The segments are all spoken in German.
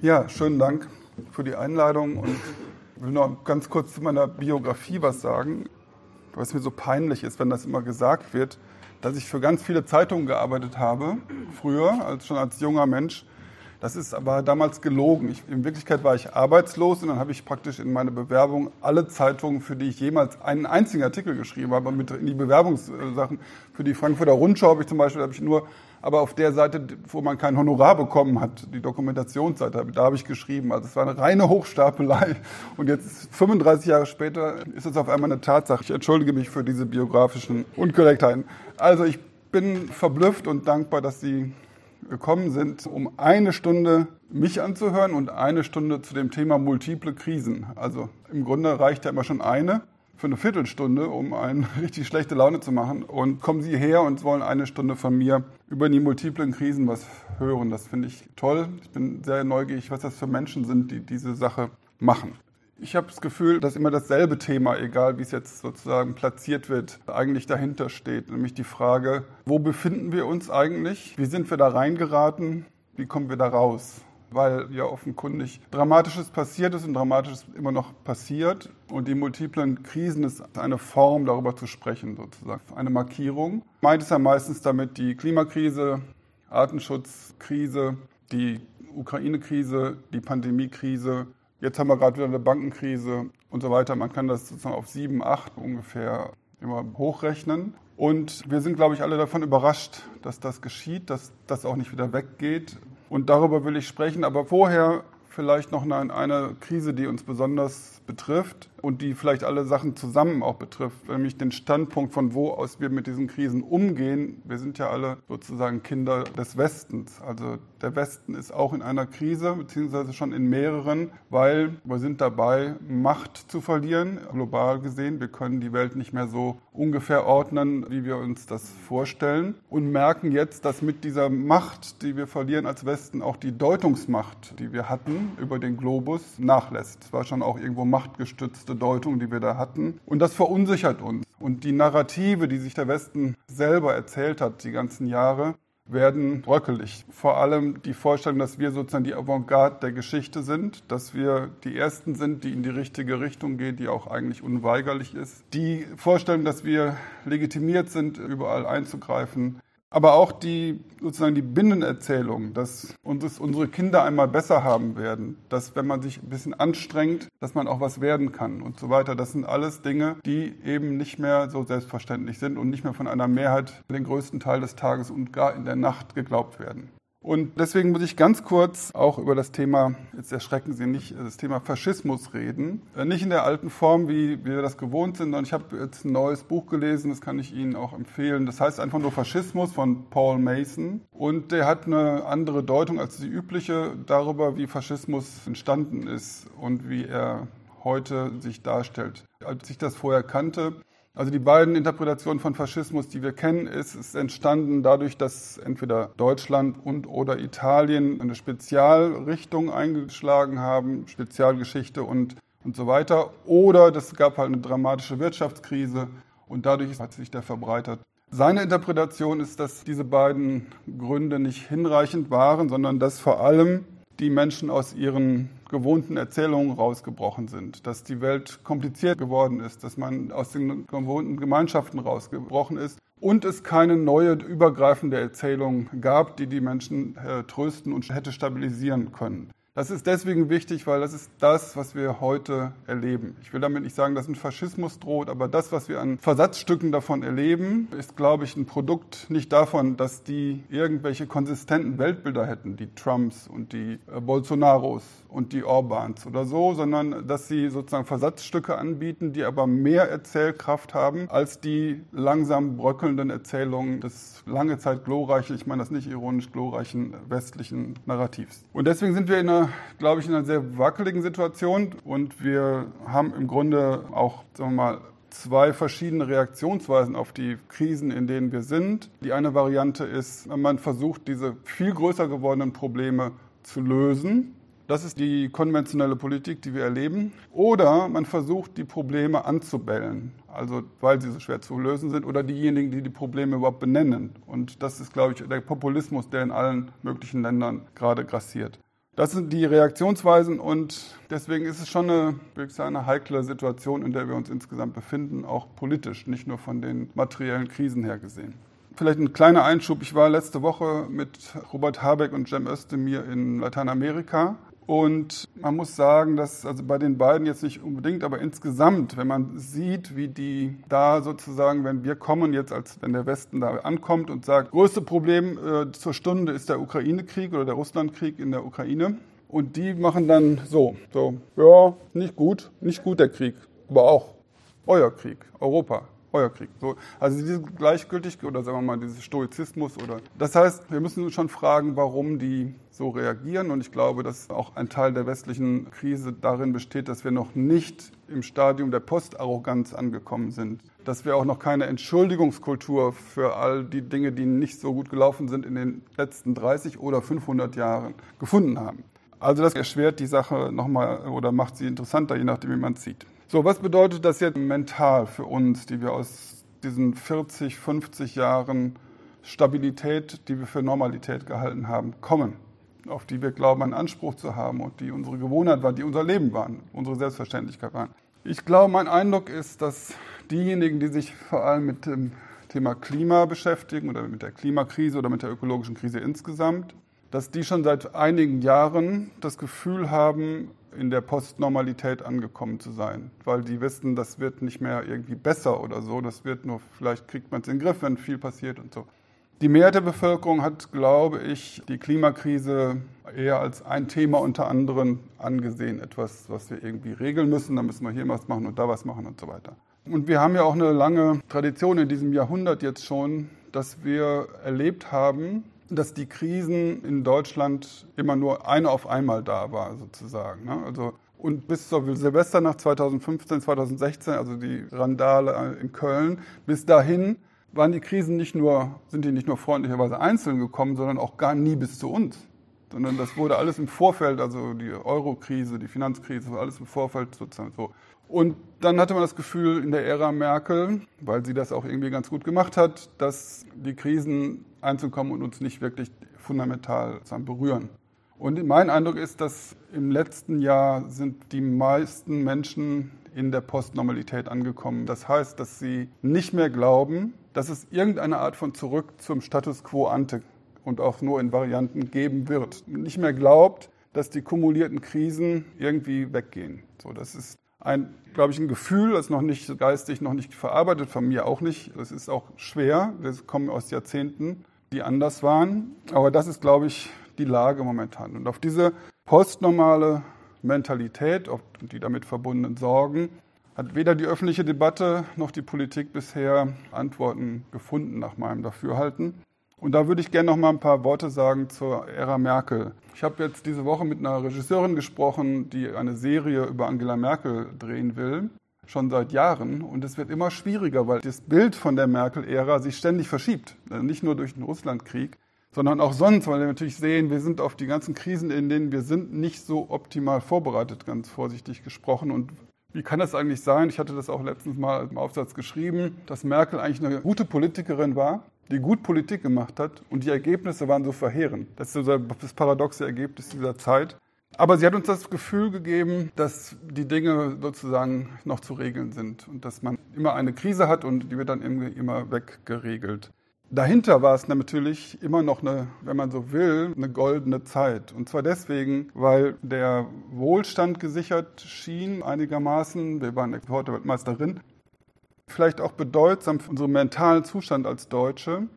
Ja, schönen Dank für die Einladung und will noch ganz kurz zu meiner Biografie was sagen, weil es mir so peinlich ist, wenn das immer gesagt wird, dass ich für ganz viele Zeitungen gearbeitet habe, früher, als schon als junger Mensch. Das ist aber damals gelogen. Ich, in Wirklichkeit war ich arbeitslos und dann habe ich praktisch in meine Bewerbung alle Zeitungen, für die ich jemals einen einzigen Artikel geschrieben habe, mit in die Bewerbungssachen. Für die Frankfurter Rundschau habe ich zum Beispiel habe ich nur aber auf der Seite, wo man kein Honorar bekommen hat, die Dokumentationsseite, da habe ich geschrieben. Also es war eine reine Hochstapelei. Und jetzt, 35 Jahre später, ist es auf einmal eine Tatsache. Ich entschuldige mich für diese biografischen Unkorrektheiten. Also ich bin verblüfft und dankbar, dass Sie gekommen sind, um eine Stunde mich anzuhören und eine Stunde zu dem Thema multiple Krisen. Also im Grunde reicht ja immer schon eine für eine Viertelstunde, um einen richtig schlechte Laune zu machen. Und kommen Sie her und wollen eine Stunde von mir über die multiplen Krisen was hören. Das finde ich toll. Ich bin sehr neugierig, was das für Menschen sind, die diese Sache machen. Ich habe das Gefühl, dass immer dasselbe Thema, egal wie es jetzt sozusagen platziert wird, eigentlich dahinter steht. Nämlich die Frage, wo befinden wir uns eigentlich? Wie sind wir da reingeraten? Wie kommen wir da raus? weil ja offenkundig Dramatisches passiert ist und Dramatisches immer noch passiert. Und die multiplen Krisen ist eine Form, darüber zu sprechen, sozusagen. Eine Markierung. Meint es ja meistens damit die Klimakrise, Artenschutzkrise, die Ukraine-Krise, die Pandemie-Krise. Jetzt haben wir gerade wieder eine Bankenkrise und so weiter. Man kann das sozusagen auf sieben, acht ungefähr immer hochrechnen. Und wir sind, glaube ich, alle davon überrascht, dass das geschieht, dass das auch nicht wieder weggeht. Und darüber will ich sprechen. Aber vorher vielleicht noch eine, eine Krise, die uns besonders betrifft und die vielleicht alle Sachen zusammen auch betrifft, nämlich den Standpunkt, von wo aus wir mit diesen Krisen umgehen. Wir sind ja alle sozusagen Kinder des Westens. Also der Westen ist auch in einer Krise, beziehungsweise schon in mehreren, weil wir sind dabei, Macht zu verlieren, global gesehen. Wir können die Welt nicht mehr so ungefähr ordnen, wie wir uns das vorstellen und merken jetzt, dass mit dieser Macht, die wir verlieren als Westen, auch die Deutungsmacht, die wir hatten über den Globus, nachlässt. Es war schon auch irgendwo machtgestützt letzte Deutung, die wir da hatten. Und das verunsichert uns. Und die Narrative, die sich der Westen selber erzählt hat, die ganzen Jahre, werden bröckelig. Vor allem die Vorstellung, dass wir sozusagen die Avantgarde der Geschichte sind, dass wir die Ersten sind, die in die richtige Richtung gehen, die auch eigentlich unweigerlich ist. Die Vorstellung, dass wir legitimiert sind, überall einzugreifen, aber auch die sozusagen die Binnenerzählung, dass uns unsere Kinder einmal besser haben werden, dass wenn man sich ein bisschen anstrengt, dass man auch was werden kann und so weiter. Das sind alles Dinge, die eben nicht mehr so selbstverständlich sind und nicht mehr von einer Mehrheit den größten Teil des Tages und gar in der Nacht geglaubt werden. Und deswegen muss ich ganz kurz auch über das Thema, jetzt erschrecken Sie nicht, das Thema Faschismus reden. Äh, nicht in der alten Form, wie wir das gewohnt sind, sondern ich habe jetzt ein neues Buch gelesen, das kann ich Ihnen auch empfehlen. Das heißt einfach nur Faschismus von Paul Mason. Und der hat eine andere Deutung als die übliche darüber, wie Faschismus entstanden ist und wie er heute sich darstellt. Als ich das vorher kannte, also die beiden Interpretationen von Faschismus, die wir kennen, ist, ist entstanden dadurch, dass entweder Deutschland und oder Italien eine Spezialrichtung eingeschlagen haben, Spezialgeschichte und, und so weiter. Oder es gab halt eine dramatische Wirtschaftskrise und dadurch hat sich der verbreitert. Seine Interpretation ist, dass diese beiden Gründe nicht hinreichend waren, sondern dass vor allem die Menschen aus ihren gewohnten Erzählungen rausgebrochen sind, dass die Welt kompliziert geworden ist, dass man aus den gewohnten Gemeinschaften rausgebrochen ist und es keine neue übergreifende Erzählung gab, die die Menschen äh, trösten und hätte stabilisieren können. Das ist deswegen wichtig, weil das ist das, was wir heute erleben. Ich will damit nicht sagen, dass ein Faschismus droht, aber das, was wir an Versatzstücken davon erleben, ist, glaube ich, ein Produkt nicht davon, dass die irgendwelche konsistenten Weltbilder hätten, die Trumps und die äh, Bolsonaros und die Orbans oder so, sondern dass sie sozusagen Versatzstücke anbieten, die aber mehr Erzählkraft haben als die langsam bröckelnden Erzählungen des lange Zeit glorreichen, ich meine das nicht ironisch, glorreichen westlichen Narrativs. Und deswegen sind wir in einer glaube ich, in einer sehr wackeligen Situation und wir haben im Grunde auch, sagen wir mal, zwei verschiedene Reaktionsweisen auf die Krisen, in denen wir sind. Die eine Variante ist, man versucht, diese viel größer gewordenen Probleme zu lösen. Das ist die konventionelle Politik, die wir erleben. Oder man versucht, die Probleme anzubellen, also weil sie so schwer zu lösen sind, oder diejenigen, die die Probleme überhaupt benennen. Und das ist, glaube ich, der Populismus, der in allen möglichen Ländern gerade grassiert. Das sind die Reaktionsweisen und deswegen ist es schon eine, würde ich sagen, eine heikle Situation, in der wir uns insgesamt befinden, auch politisch, nicht nur von den materiellen Krisen her gesehen. Vielleicht ein kleiner Einschub. Ich war letzte Woche mit Robert Habeck und Cem Özdemir in Lateinamerika und man muss sagen, dass also bei den beiden jetzt nicht unbedingt, aber insgesamt, wenn man sieht, wie die da sozusagen, wenn wir kommen jetzt, als wenn der Westen da ankommt und sagt, größte Problem äh, zur Stunde ist der Ukraine-Krieg oder der Russland-Krieg in der Ukraine. Und die machen dann so, so, ja, nicht gut, nicht gut der Krieg, aber auch euer Krieg, Europa, euer Krieg. So, also diese Gleichgültigkeit oder sagen wir mal dieses Stoizismus oder das heißt, wir müssen uns schon fragen, warum die so reagieren und ich glaube, dass auch ein Teil der westlichen Krise darin besteht, dass wir noch nicht im Stadium der Postarroganz angekommen sind, dass wir auch noch keine Entschuldigungskultur für all die Dinge, die nicht so gut gelaufen sind in den letzten 30 oder 500 Jahren gefunden haben. Also das erschwert die Sache nochmal oder macht sie interessanter, je nachdem, wie man es sieht. So, was bedeutet das jetzt mental für uns, die wir aus diesen 40, 50 Jahren Stabilität, die wir für Normalität gehalten haben, kommen, auf die wir glauben, einen Anspruch zu haben und die unsere Gewohnheit waren, die unser Leben waren, unsere Selbstverständlichkeit waren. Ich glaube, mein Eindruck ist, dass diejenigen, die sich vor allem mit dem Thema Klima beschäftigen oder mit der Klimakrise oder mit der ökologischen Krise insgesamt, dass die schon seit einigen Jahren das Gefühl haben, in der Postnormalität angekommen zu sein, weil die wissen, das wird nicht mehr irgendwie besser oder so, das wird nur, vielleicht kriegt man es in den Griff, wenn viel passiert und so. Die Mehrheit der Bevölkerung hat, glaube ich, die Klimakrise eher als ein Thema unter anderem angesehen, etwas, was wir irgendwie regeln müssen, da müssen wir hier was machen und da was machen und so weiter. Und wir haben ja auch eine lange Tradition in diesem Jahrhundert jetzt schon, dass wir erlebt haben, dass die Krisen in Deutschland immer nur eine auf einmal da war, sozusagen. Ne? Also, und bis zur Silvesternacht 2015, 2016, also die Randale in Köln, bis dahin waren die Krisen nicht nur, sind die nicht nur freundlicherweise einzeln gekommen, sondern auch gar nie bis zu uns. Sondern das wurde alles im Vorfeld, also die Euro-Krise, die Finanzkrise, alles im Vorfeld sozusagen so. Und dann hatte man das Gefühl in der Ära Merkel, weil sie das auch irgendwie ganz gut gemacht hat, dass die Krisen einzukommen und uns nicht wirklich fundamental berühren. Und mein Eindruck ist, dass im letzten Jahr sind die meisten Menschen in der Postnormalität angekommen. Das heißt, dass sie nicht mehr glauben, dass es irgendeine Art von Zurück zum Status quo ante und auch nur in Varianten geben wird. Nicht mehr glaubt, dass die kumulierten Krisen irgendwie weggehen. So, das ist ein, glaube ich, ein Gefühl, das noch nicht geistig noch nicht verarbeitet, von mir auch nicht. Das ist auch schwer. Wir kommen aus Jahrzehnten, die anders waren. Aber das ist, glaube ich, die Lage momentan. Und auf diese postnormale Mentalität und die damit verbundenen Sorgen hat weder die öffentliche Debatte noch die Politik bisher Antworten gefunden nach meinem Dafürhalten. Und da würde ich gerne noch mal ein paar Worte sagen zur Ära Merkel. Ich habe jetzt diese Woche mit einer Regisseurin gesprochen, die eine Serie über Angela Merkel drehen will, schon seit Jahren. Und es wird immer schwieriger, weil das Bild von der Merkel-Ära sich ständig verschiebt. Also nicht nur durch den Russlandkrieg, sondern auch sonst, weil wir natürlich sehen, wir sind auf die ganzen Krisen, in denen wir sind, nicht so optimal vorbereitet, ganz vorsichtig gesprochen. Und wie kann das eigentlich sein? Ich hatte das auch letztens mal im Aufsatz geschrieben, dass Merkel eigentlich eine gute Politikerin war, die gut Politik gemacht hat und die Ergebnisse waren so verheerend. Das ist das paradoxe Ergebnis dieser Zeit. Aber sie hat uns das Gefühl gegeben, dass die Dinge sozusagen noch zu regeln sind und dass man immer eine Krise hat und die wird dann immer weggeregelt. Dahinter war es natürlich immer noch eine, wenn man so will, eine goldene Zeit. Und zwar deswegen, weil der Wohlstand gesichert schien einigermaßen. Wir waren Exportweltmeisterin vielleicht auch bedeutsam für unseren mentalen Zustand als Deutsche.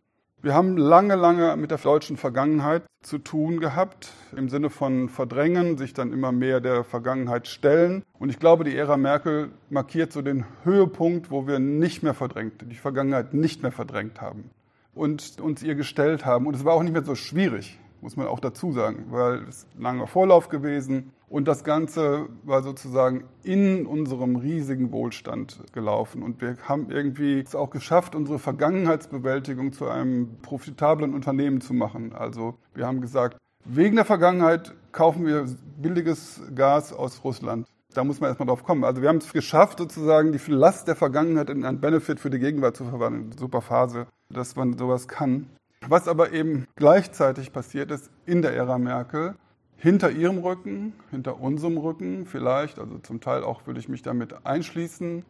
Wir haben lange, lange mit der deutschen Vergangenheit zu tun gehabt, im Sinne von verdrängen, sich dann immer mehr der Vergangenheit stellen. Und ich glaube, die Ära Merkel markiert so den Höhepunkt, wo wir nicht mehr verdrängt, die Vergangenheit nicht mehr verdrängt haben und uns ihr gestellt haben. Und es war auch nicht mehr so schwierig, muss man auch dazu sagen, weil es ein langer Vorlauf gewesen und das Ganze war sozusagen in unserem riesigen Wohlstand gelaufen. Und wir haben irgendwie es auch geschafft, unsere Vergangenheitsbewältigung zu einem profitablen Unternehmen zu machen. Also wir haben gesagt, wegen der Vergangenheit kaufen wir billiges Gas aus Russland. Da muss man erstmal drauf kommen. Also wir haben es geschafft, sozusagen die Last der Vergangenheit in einen Benefit für die Gegenwart zu verwandeln. Super Phase, dass man sowas kann. Was aber eben gleichzeitig passiert ist in der Ära Merkel, hinter ihrem Rücken, hinter unserem Rücken vielleicht, also zum Teil auch würde ich mich damit einschließen.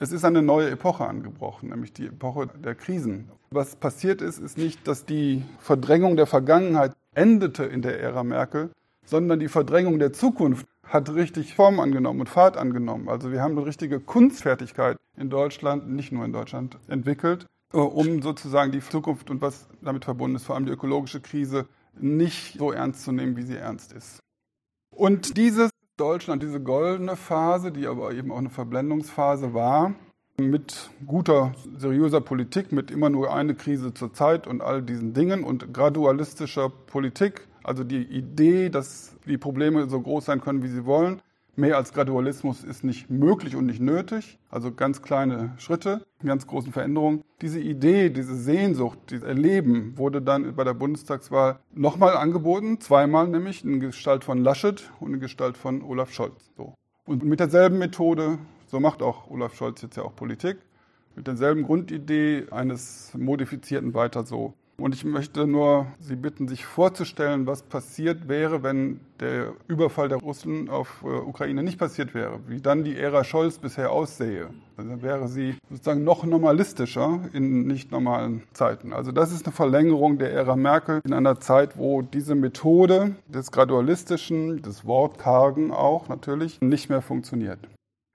Es ist eine neue Epoche angebrochen, nämlich die Epoche der Krisen. Was passiert ist, ist nicht, dass die Verdrängung der Vergangenheit endete in der Ära Merkel, sondern die Verdrängung der Zukunft hat richtig Form angenommen und Fahrt angenommen. Also wir haben eine richtige Kunstfertigkeit in Deutschland, nicht nur in Deutschland, entwickelt, äh, um sozusagen die Zukunft und was damit verbunden ist, vor allem die ökologische Krise, nicht so ernst zu nehmen, wie sie ernst ist. Und dieses Deutschland, diese goldene Phase, die aber eben auch eine Verblendungsphase war, mit guter, seriöser Politik, mit immer nur eine Krise zur Zeit und all diesen Dingen und gradualistischer Politik, also die Idee, dass die Probleme so groß sein können, wie sie wollen, Mehr als Gradualismus ist nicht möglich und nicht nötig, also ganz kleine Schritte, ganz großen Veränderungen. Diese Idee, diese Sehnsucht, dieses Erleben wurde dann bei der Bundestagswahl nochmal angeboten, zweimal nämlich in Gestalt von Laschet und in Gestalt von Olaf Scholz. So. Und mit derselben Methode, so macht auch Olaf Scholz jetzt ja auch Politik, mit derselben Grundidee eines modifizierten Weiter so. Und ich möchte nur Sie bitten, sich vorzustellen, was passiert wäre, wenn der Überfall der Russen auf äh, Ukraine nicht passiert wäre, wie dann die Ära Scholz bisher aussähe. Also dann wäre sie sozusagen noch normalistischer in nicht normalen Zeiten. Also das ist eine Verlängerung der Ära Merkel in einer Zeit, wo diese Methode des Gradualistischen, des Wortkargen auch natürlich nicht mehr funktioniert.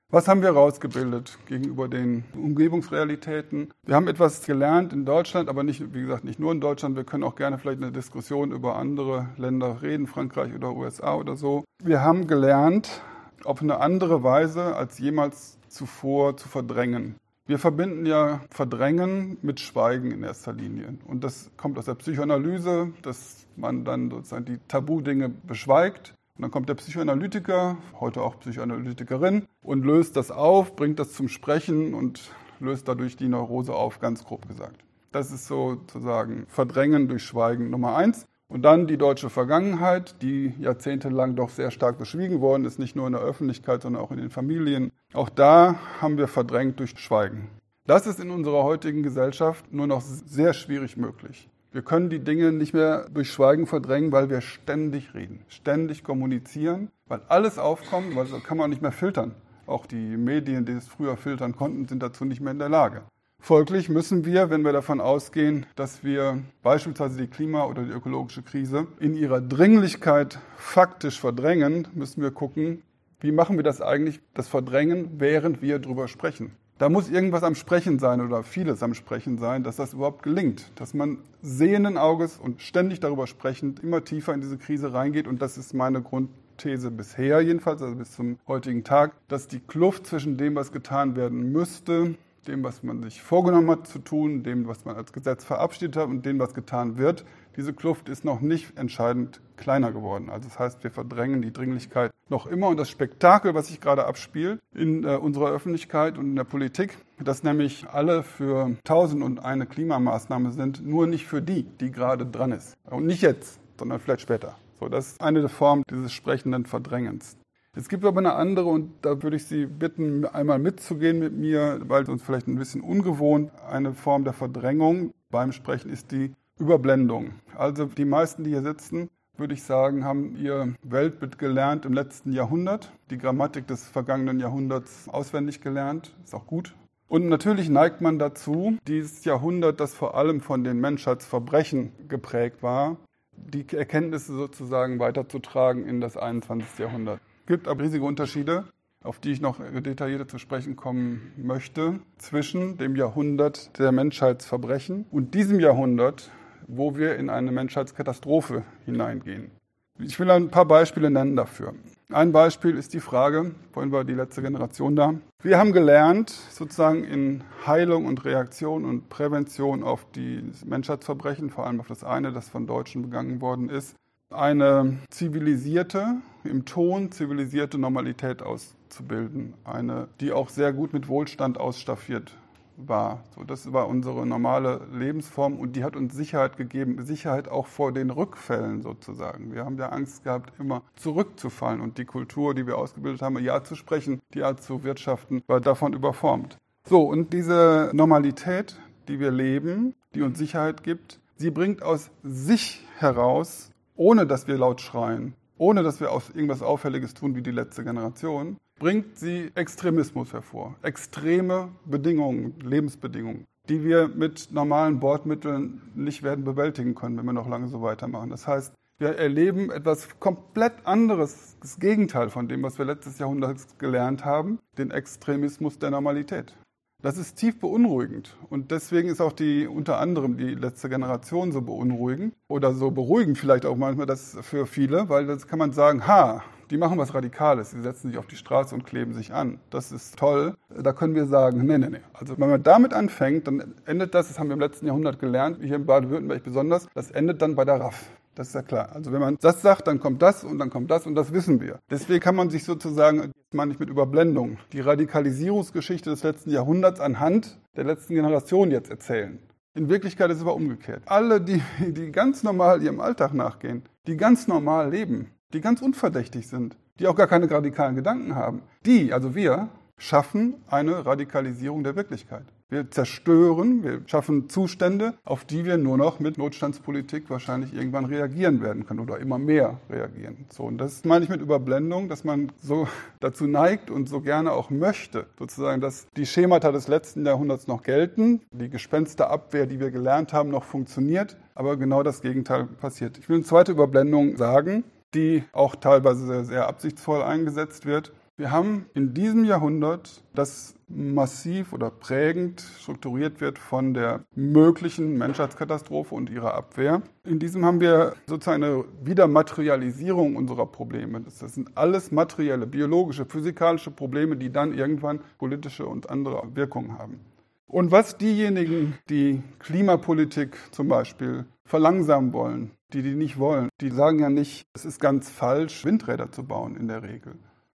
Was haben wir herausgebildet gegenüber den Umgebungsrealitäten? Wir haben etwas gelernt in Deutschland, aber nicht, wie gesagt, nicht nur in Deutschland. Wir können auch gerne vielleicht eine Diskussion über andere Länder reden, Frankreich oder USA oder so. Wir haben gelernt, auf eine andere Weise als jemals zuvor zu verdrängen. Wir verbinden ja Verdrängen mit Schweigen in erster Linie. Und das kommt aus der Psychoanalyse, dass man dann sozusagen die Tabu-Dinge beschweigt und dann kommt der Psychoanalytiker, heute auch Psychoanalytikerin, und löst das auf, bringt das zum Sprechen und löst dadurch die Neurose auf, ganz grob gesagt. Das ist sozusagen Verdrängen durch Schweigen Nummer eins. Und dann die deutsche Vergangenheit, die jahrzehntelang doch sehr stark beschwiegen worden ist, nicht nur in der Öffentlichkeit, sondern auch in den Familien. Auch da haben wir verdrängt durch Schweigen. Das ist in unserer heutigen Gesellschaft nur noch sehr schwierig möglich. Wir können die Dinge nicht mehr durch Schweigen verdrängen, weil wir ständig reden, ständig kommunizieren, weil alles aufkommt, weil das kann man nicht mehr filtern. Auch die Medien, die es früher filtern konnten, sind dazu nicht mehr in der Lage. Folglich müssen wir, wenn wir davon ausgehen, dass wir beispielsweise die Klima- oder die ökologische Krise in ihrer Dringlichkeit faktisch verdrängen, müssen wir gucken, wie machen wir das eigentlich, das Verdrängen, während wir darüber sprechen. Da muss irgendwas am Sprechen sein oder vieles am Sprechen sein, dass das überhaupt gelingt. Dass man sehenden Auges und ständig darüber sprechend immer tiefer in diese Krise reingeht. Und das ist meine Grundthese bisher jedenfalls, also bis zum heutigen Tag, dass die Kluft zwischen dem, was getan werden müsste, dem, was man sich vorgenommen hat zu tun, dem, was man als Gesetz verabschiedet hat und dem, was getan wird, diese Kluft ist noch nicht entscheidend kleiner geworden. Also das heißt, wir verdrängen die Dringlichkeit noch immer und das Spektakel, was sich gerade abspielt in äh, unserer Öffentlichkeit und in der Politik, dass nämlich alle für tausend und eine Klimamaßnahme sind, nur nicht für die, die gerade dran ist. Und nicht jetzt, sondern vielleicht später. So, das ist eine Form dieses sprechenden Verdrängens. Es gibt aber eine andere und da würde ich Sie bitten, einmal mitzugehen mit mir, weil es uns vielleicht ein bisschen ungewohnt. Eine Form der Verdrängung beim Sprechen ist die Überblendung. Also die meisten, die hier sitzen, würde ich sagen, haben ihr Weltbild gelernt im letzten Jahrhundert, die Grammatik des vergangenen Jahrhunderts auswendig gelernt, ist auch gut. Und natürlich neigt man dazu, dieses Jahrhundert, das vor allem von den Menschheitsverbrechen geprägt war, die Erkenntnisse sozusagen weiterzutragen in das 21. Jahrhundert. Es gibt aber riesige Unterschiede, auf die ich noch detaillierter zu sprechen kommen möchte, zwischen dem Jahrhundert der Menschheitsverbrechen und diesem Jahrhundert wo wir in eine Menschheitskatastrophe hineingehen. Ich will ein paar Beispiele nennen dafür. Ein Beispiel ist die Frage, vorhin war die letzte Generation da. Wir haben gelernt, sozusagen in Heilung und Reaktion und Prävention auf die Menschheitsverbrechen, vor allem auf das eine, das von Deutschen begangen worden ist, eine zivilisierte, im Ton zivilisierte Normalität auszubilden. Eine, die auch sehr gut mit Wohlstand ausstaffiert war. So, das war unsere normale Lebensform und die hat uns Sicherheit gegeben, Sicherheit auch vor den Rückfällen sozusagen. Wir haben ja Angst gehabt, immer zurückzufallen und die Kultur, die wir ausgebildet haben, ja zu sprechen, die Art zu wirtschaften, war davon überformt. So, und diese Normalität, die wir leben, die uns Sicherheit gibt, sie bringt aus sich heraus, ohne dass wir laut schreien, ohne dass wir irgendwas Auffälliges tun wie die letzte Generation, bringt sie Extremismus hervor. Extreme Bedingungen, Lebensbedingungen, die wir mit normalen Bordmitteln nicht werden bewältigen können, wenn wir noch lange so weitermachen. Das heißt, wir erleben etwas komplett anderes, das Gegenteil von dem, was wir letztes Jahrhundert gelernt haben, den Extremismus der Normalität. Das ist tief beunruhigend und deswegen ist auch die unter anderem die letzte Generation so beunruhigend oder so beruhigend vielleicht auch manchmal das für viele, weil das kann man sagen, ha, die machen was Radikales, die setzen sich auf die Straße und kleben sich an. Das ist toll. Da können wir sagen, nee, nee, nee. Also wenn man damit anfängt, dann endet das, das haben wir im letzten Jahrhundert gelernt, hier in Baden-Württemberg besonders, das endet dann bei der RAF. Das ist ja klar. Also wenn man das sagt, dann kommt das und dann kommt das und das wissen wir. Deswegen kann man sich sozusagen, jetzt meine ich mit Überblendung, die Radikalisierungsgeschichte des letzten Jahrhunderts anhand der letzten Generation jetzt erzählen. In Wirklichkeit ist es aber umgekehrt. Alle, die, die ganz normal ihrem Alltag nachgehen, die ganz normal leben, die ganz unverdächtig sind, die auch gar keine radikalen Gedanken haben, die, also wir, schaffen eine Radikalisierung der Wirklichkeit. Wir zerstören, wir schaffen Zustände, auf die wir nur noch mit Notstandspolitik wahrscheinlich irgendwann reagieren werden können oder immer mehr reagieren. So, und das meine ich mit Überblendung, dass man so dazu neigt und so gerne auch möchte, sozusagen, dass die Schemata des letzten Jahrhunderts noch gelten, die Gespensterabwehr, die wir gelernt haben, noch funktioniert, aber genau das Gegenteil passiert. Ich will eine zweite Überblendung sagen, die auch teilweise sehr, sehr absichtsvoll eingesetzt wird. Wir haben in diesem Jahrhundert, das massiv oder prägend strukturiert wird von der möglichen Menschheitskatastrophe und ihrer Abwehr. In diesem haben wir sozusagen eine Wiedermaterialisierung unserer Probleme. Das sind alles materielle, biologische, physikalische Probleme, die dann irgendwann politische und andere Wirkungen haben. Und was diejenigen, die Klimapolitik zum Beispiel verlangsamen wollen, die die nicht wollen, die sagen ja nicht, es ist ganz falsch, Windräder zu bauen in der Regel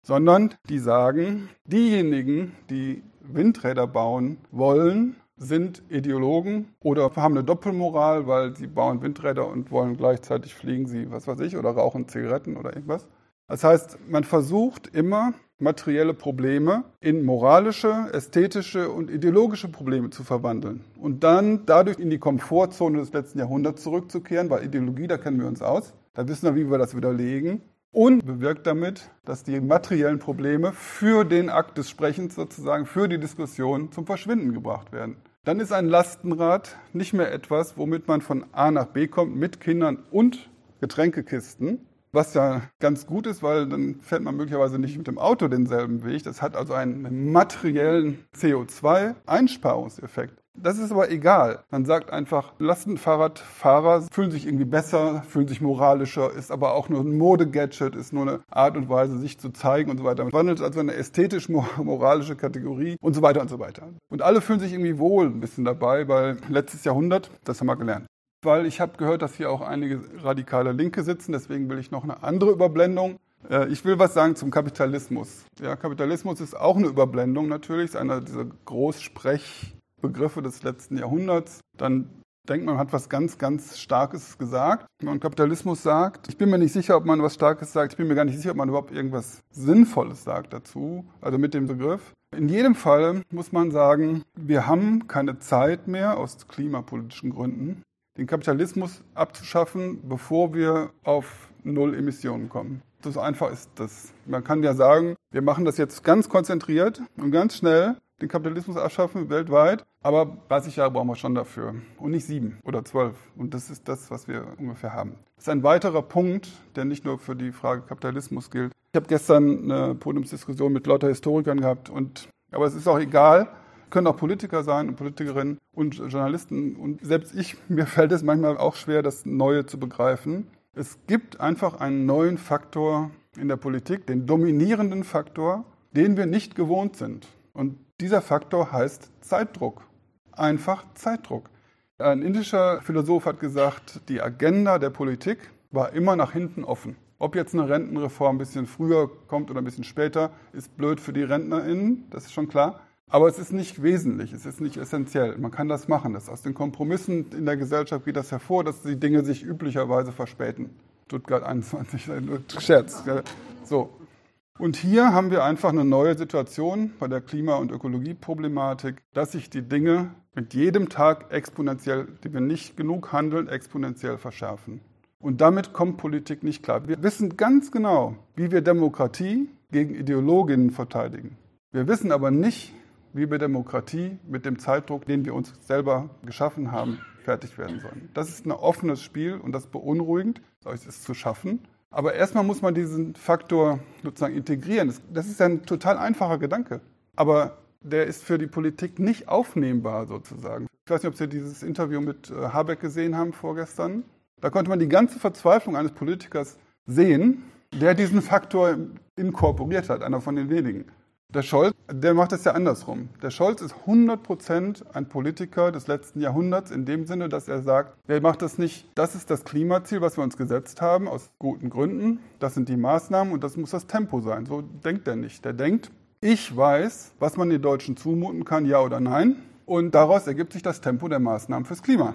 sondern die sagen, diejenigen, die Windräder bauen wollen, sind Ideologen oder haben eine Doppelmoral, weil sie bauen Windräder und wollen gleichzeitig fliegen sie, was weiß ich, oder rauchen Zigaretten oder irgendwas. Das heißt, man versucht immer, materielle Probleme in moralische, ästhetische und ideologische Probleme zu verwandeln und dann dadurch in die Komfortzone des letzten Jahrhunderts zurückzukehren, weil Ideologie, da kennen wir uns aus, da wissen wir, wie wir das widerlegen und bewirkt damit, dass die materiellen Probleme für den Akt des Sprechens sozusagen, für die Diskussion zum Verschwinden gebracht werden. Dann ist ein Lastenrad nicht mehr etwas, womit man von A nach B kommt mit Kindern und Getränkekisten, was ja ganz gut ist, weil dann fährt man möglicherweise nicht mit dem Auto denselben Weg. Das hat also einen materiellen CO2-Einsparungseffekt. Das ist aber egal. Man sagt einfach, Lastenfahrradfahrer fühlen sich irgendwie besser, fühlen sich moralischer, ist aber auch nur ein Modegadget, ist nur eine Art und Weise, sich zu zeigen und so weiter. Man wandelt also eine ästhetisch-moralische Kategorie und so weiter und so weiter. Und alle fühlen sich irgendwie wohl ein bisschen dabei, weil letztes Jahrhundert, das haben wir gelernt. Weil ich habe gehört, dass hier auch einige radikale Linke sitzen, deswegen will ich noch eine andere Überblendung. Äh, ich will was sagen zum Kapitalismus. Ja, Kapitalismus ist auch eine Überblendung natürlich, ist einer dieser Großsprech- Begriffe des letzten Jahrhunderts, dann denkt man, man hat was ganz, ganz Starkes gesagt. Wenn man Kapitalismus sagt, ich bin mir nicht sicher, ob man was Starkes sagt, ich bin mir gar nicht sicher, ob man überhaupt irgendwas Sinnvolles sagt dazu, also mit dem Begriff. In jedem Fall muss man sagen, wir haben keine Zeit mehr aus klimapolitischen Gründen, den Kapitalismus abzuschaffen, bevor wir auf Null Emissionen kommen. So einfach ist das. Man kann ja sagen, wir machen das jetzt ganz konzentriert und ganz schnell den Kapitalismus abschaffen weltweit, aber 30 Jahre brauchen wir schon dafür und nicht sieben oder zwölf. Und das ist das, was wir ungefähr haben. Das ist ein weiterer Punkt, der nicht nur für die Frage Kapitalismus gilt. Ich habe gestern eine Podiumsdiskussion mit lauter Historikern gehabt und aber es ist auch egal, können auch Politiker sein und Politikerinnen und Journalisten. Und selbst ich, mir fällt es manchmal auch schwer, das Neue zu begreifen. Es gibt einfach einen neuen Faktor in der Politik, den dominierenden Faktor, den wir nicht gewohnt sind. Und dieser Faktor heißt Zeitdruck. Einfach Zeitdruck. Ein indischer Philosoph hat gesagt, die Agenda der Politik war immer nach hinten offen. Ob jetzt eine Rentenreform ein bisschen früher kommt oder ein bisschen später, ist blöd für die RentnerInnen, das ist schon klar. Aber es ist nicht wesentlich, es ist nicht essentiell. Man kann das machen. Das aus den Kompromissen in der Gesellschaft geht das hervor, dass die Dinge sich üblicherweise verspäten. Stuttgart 21, Scherz. So, und hier haben wir einfach eine neue Situation bei der Klima- und Ökologieproblematik, dass sich die Dinge mit jedem Tag exponentiell, die wir nicht genug handeln, exponentiell verschärfen. Und damit kommt Politik nicht klar. Wir wissen ganz genau, wie wir Demokratie gegen Ideologinnen verteidigen. Wir wissen aber nicht, wie wir Demokratie mit dem Zeitdruck, den wir uns selber geschaffen haben, fertig werden sollen. Das ist ein offenes Spiel und das beunruhigend, es zu schaffen. Aber erstmal muss man diesen Faktor sozusagen integrieren. Das ist ja ein total einfacher Gedanke. Aber der ist für die Politik nicht aufnehmbar sozusagen. Ich weiß nicht, ob Sie dieses Interview mit äh, Habeck gesehen haben vorgestern. Da konnte man die ganze Verzweiflung eines Politikers sehen, der diesen Faktor inkorporiert hat, einer von den wenigen. Der Scholz, der macht es ja andersrum. Der Scholz ist 100 Prozent ein Politiker des letzten Jahrhunderts in dem Sinne, dass er sagt, er macht das nicht, das ist das Klimaziel, was wir uns gesetzt haben, aus guten Gründen. Das sind die Maßnahmen und das muss das Tempo sein. So denkt er nicht. Der denkt, ich weiß, was man den Deutschen zumuten kann, ja oder nein. Und daraus ergibt sich das Tempo der Maßnahmen fürs Klima.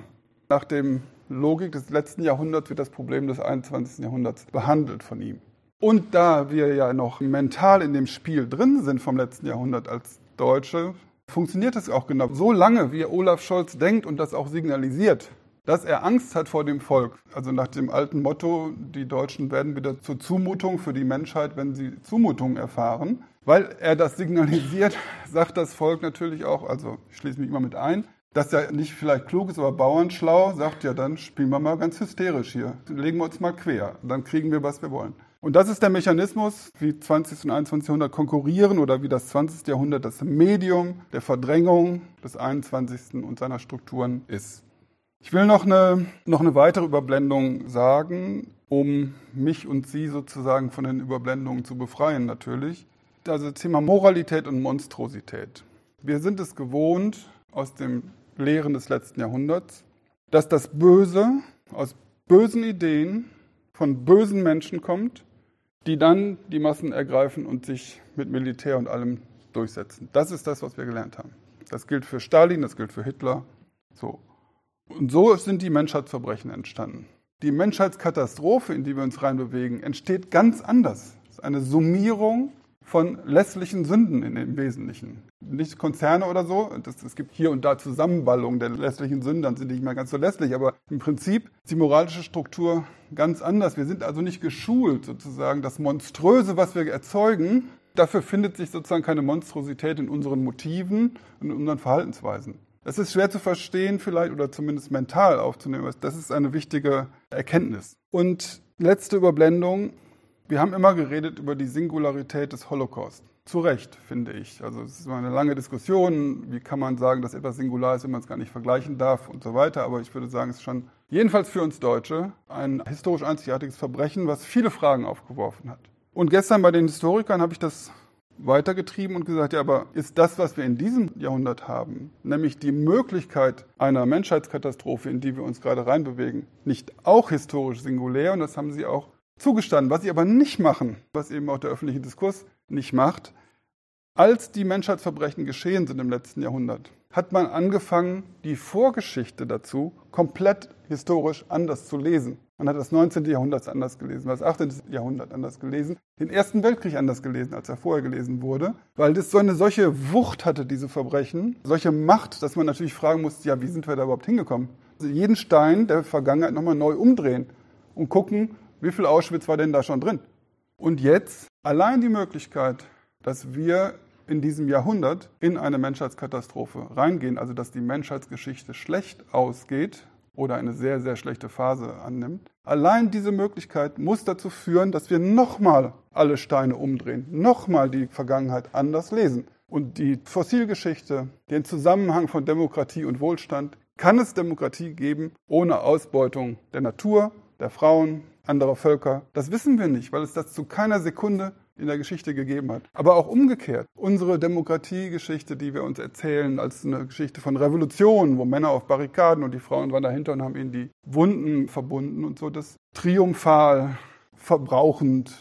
Nach dem Logik des letzten Jahrhunderts wird das Problem des 21. Jahrhunderts behandelt von ihm. Und da wir ja noch mental in dem Spiel drin sind vom letzten Jahrhundert als Deutsche, funktioniert es auch genau so lange, wie Olaf Scholz denkt und das auch signalisiert, dass er Angst hat vor dem Volk. Also nach dem alten Motto, die Deutschen werden wieder zur Zumutung für die Menschheit, wenn sie Zumutung erfahren. Weil er das signalisiert, sagt das Volk natürlich auch, also ich schließe mich immer mit ein, dass er nicht vielleicht klug ist, aber bauernschlau, sagt ja, dann spielen wir mal ganz hysterisch hier. Legen wir uns mal quer, dann kriegen wir, was wir wollen. Und das ist der Mechanismus, wie 20. und 21. Jahrhundert konkurrieren oder wie das 20. Jahrhundert das Medium der Verdrängung des 21. und seiner Strukturen ist. Ich will noch eine, noch eine weitere Überblendung sagen, um mich und Sie sozusagen von den Überblendungen zu befreien natürlich. Also Thema Moralität und Monstrosität. Wir sind es gewohnt aus den Lehren des letzten Jahrhunderts, dass das Böse aus bösen Ideen von bösen Menschen kommt die dann die Massen ergreifen und sich mit Militär und allem durchsetzen. Das ist das, was wir gelernt haben. Das gilt für Stalin, das gilt für Hitler. So. Und so sind die Menschheitsverbrechen entstanden. Die Menschheitskatastrophe, in die wir uns reinbewegen, entsteht ganz anders. Es ist eine Summierung von lässlichen Sünden in dem Wesentlichen. Nicht Konzerne oder so. Das, es gibt hier und da Zusammenballungen der lässlichen Sünden, dann sind die nicht mehr ganz so lässlich. Aber im Prinzip ist die moralische Struktur ganz anders. Wir sind also nicht geschult, sozusagen. Das Monströse, was wir erzeugen, dafür findet sich sozusagen keine Monstrosität in unseren Motiven und in unseren Verhaltensweisen. Das ist schwer zu verstehen vielleicht oder zumindest mental aufzunehmen. Das ist eine wichtige Erkenntnis. Und letzte Überblendung. Wir haben immer geredet über die Singularität des Holocaust. Zu Recht, finde ich. Also es ist eine lange Diskussion, wie kann man sagen, dass etwas singular ist, wenn man es gar nicht vergleichen darf und so weiter. Aber ich würde sagen, es ist schon jedenfalls für uns Deutsche ein historisch einzigartiges Verbrechen, was viele Fragen aufgeworfen hat. Und gestern bei den Historikern habe ich das weitergetrieben und gesagt, ja, aber ist das, was wir in diesem Jahrhundert haben, nämlich die Möglichkeit einer Menschheitskatastrophe, in die wir uns gerade reinbewegen, nicht auch historisch singulär? Und das haben sie auch zugestanden. Was sie aber nicht machen, was eben auch der öffentliche Diskurs nicht macht, als die Menschheitsverbrechen geschehen sind im letzten Jahrhundert, hat man angefangen, die Vorgeschichte dazu komplett historisch anders zu lesen. Man hat das 19. Jahrhundert anders gelesen, das 18. Jahrhundert anders gelesen, den Ersten Weltkrieg anders gelesen, als er vorher gelesen wurde, weil das so eine solche Wucht hatte, diese Verbrechen, solche Macht, dass man natürlich fragen muss, ja, wie sind wir da überhaupt hingekommen? Also jeden Stein der Vergangenheit nochmal neu umdrehen und gucken, wie viel Auschwitz war denn da schon drin? Und jetzt allein die Möglichkeit, dass wir in diesem Jahrhundert in eine Menschheitskatastrophe reingehen, also dass die Menschheitsgeschichte schlecht ausgeht oder eine sehr, sehr schlechte Phase annimmt. Allein diese Möglichkeit muss dazu führen, dass wir nochmal alle Steine umdrehen, nochmal die Vergangenheit anders lesen. Und die Fossilgeschichte, den Zusammenhang von Demokratie und Wohlstand, kann es Demokratie geben ohne Ausbeutung der Natur, der Frauen, anderer Völker. Das wissen wir nicht, weil es das zu keiner Sekunde in der Geschichte gegeben hat. Aber auch umgekehrt. Unsere Demokratiegeschichte, die wir uns erzählen, als eine Geschichte von Revolution, wo Männer auf Barrikaden und die Frauen waren dahinter und haben ihnen die Wunden verbunden und so, das triumphal, verbrauchend